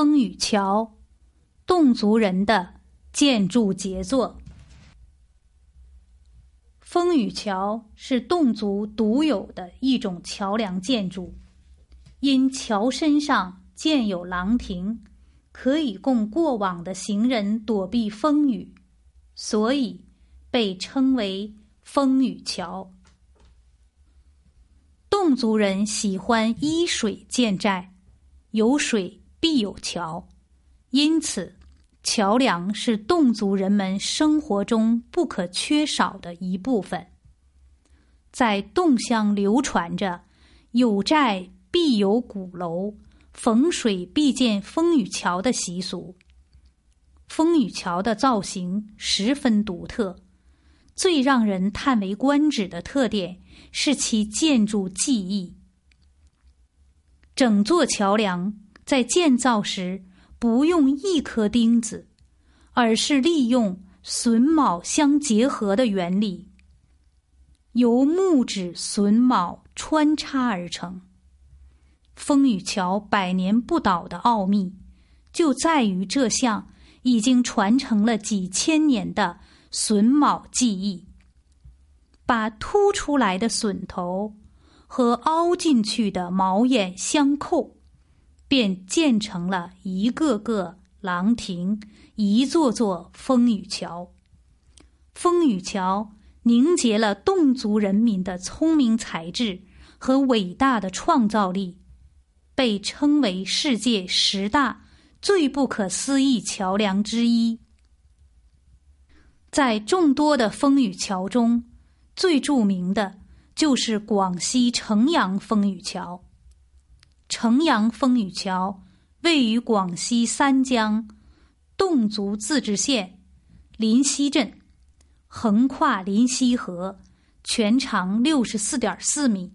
风雨桥，侗族人的建筑杰作。风雨桥是侗族独有的一种桥梁建筑，因桥身上建有廊亭，可以供过往的行人躲避风雨，所以被称为风雨桥。侗族人喜欢依水建寨，有水。必有桥，因此，桥梁是侗族人们生活中不可缺少的一部分。在侗乡流传着“有寨必有鼓楼，逢水必建风雨桥”的习俗。风雨桥的造型十分独特，最让人叹为观止的特点是其建筑技艺。整座桥梁。在建造时，不用一颗钉子，而是利用榫卯相结合的原理，由木质榫卯穿插而成。风雨桥百年不倒的奥秘，就在于这项已经传承了几千年的榫卯技艺，把凸出来的榫头和凹进去的卯眼相扣。便建成了一个个廊亭，一座座风雨桥。风雨桥凝结了侗族人民的聪明才智和伟大的创造力，被称为世界十大最不可思议桥梁之一。在众多的风雨桥中，最著名的就是广西城阳风雨桥。城阳风雨桥位于广西三江侗族自治县临溪镇，横跨临溪河，全长六十四点四米。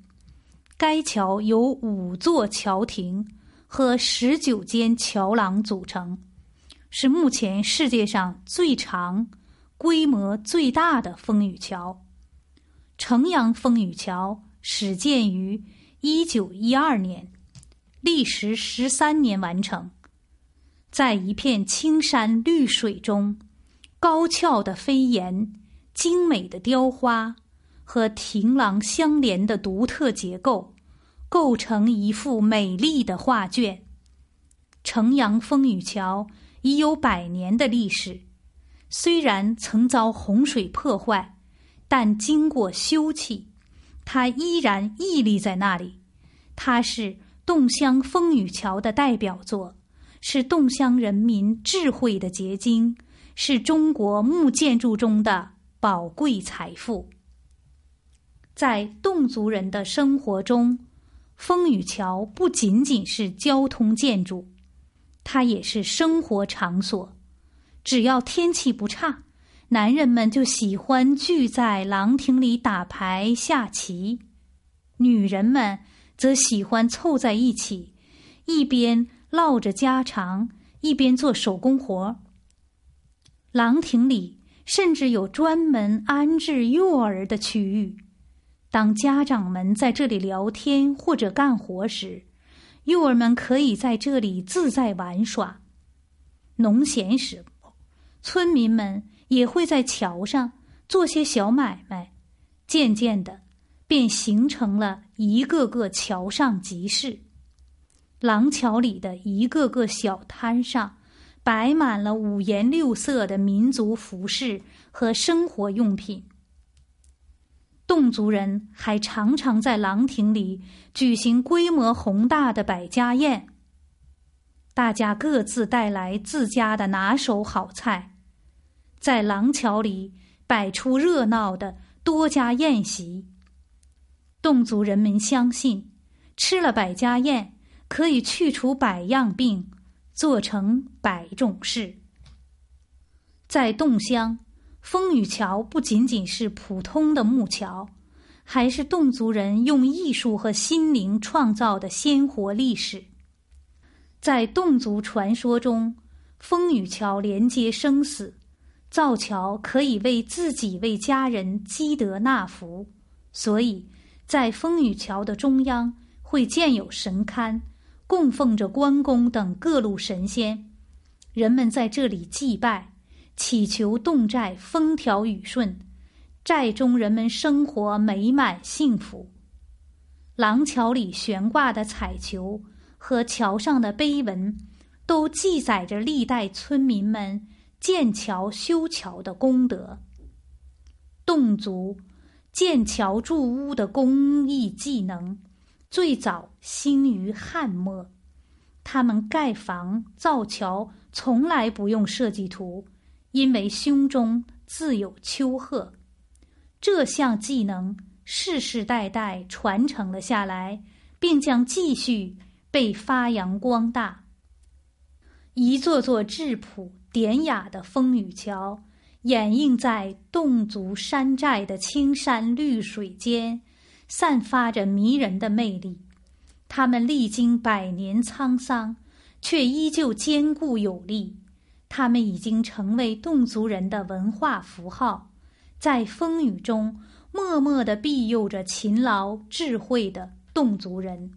该桥由五座桥亭和十九间桥廊组成，是目前世界上最长、规模最大的风雨桥。城阳风雨桥始建于一九一二年。历时十三年完成，在一片青山绿水中，高翘的飞檐、精美的雕花和亭廊相连的独特结构，构成一幅美丽的画卷。城阳风雨桥已有百年的历史，虽然曾遭洪水破坏，但经过修葺，它依然屹立在那里。它是。侗乡风雨桥的代表作，是侗乡人民智慧的结晶，是中国木建筑中的宝贵财富。在侗族人的生活中，风雨桥不仅仅是交通建筑，它也是生活场所。只要天气不差，男人们就喜欢聚在廊亭里打牌下棋，女人们。则喜欢凑在一起，一边唠着家常，一边做手工活。廊亭里甚至有专门安置幼儿的区域。当家长们在这里聊天或者干活时，幼儿们可以在这里自在玩耍。农闲时，村民们也会在桥上做些小买卖。渐渐的。便形成了一个个桥上集市，廊桥里的一个个小摊上，摆满了五颜六色的民族服饰和生活用品。侗族人还常常在廊亭里举行规模宏大的百家宴，大家各自带来自家的拿手好菜，在廊桥里摆出热闹的多家宴席。侗族人民相信，吃了百家宴可以去除百样病，做成百种事。在侗乡，风雨桥不仅仅是普通的木桥，还是侗族人用艺术和心灵创造的鲜活历史。在侗族传说中，风雨桥连接生死，造桥可以为自己为家人积德纳福，所以。在风雨桥的中央会建有神龛，供奉着关公等各路神仙，人们在这里祭拜，祈求侗寨风调雨顺，寨中人们生活美满幸福。廊桥里悬挂的彩球和桥上的碑文，都记载着历代村民们建桥修桥的功德。侗族建桥筑屋的工艺技能，最早兴于汉末。他们盖房造桥从来不用设计图，因为胸中自有丘壑。这项技能世世代代传承了下来，并将继续被发扬光大。一座座质朴典雅的风雨桥。掩映在侗族山寨的青山绿水间，散发着迷人的魅力。他们历经百年沧桑，却依旧坚固有力。他们已经成为侗族人的文化符号，在风雨中默默地庇佑着勤劳智慧的侗族人。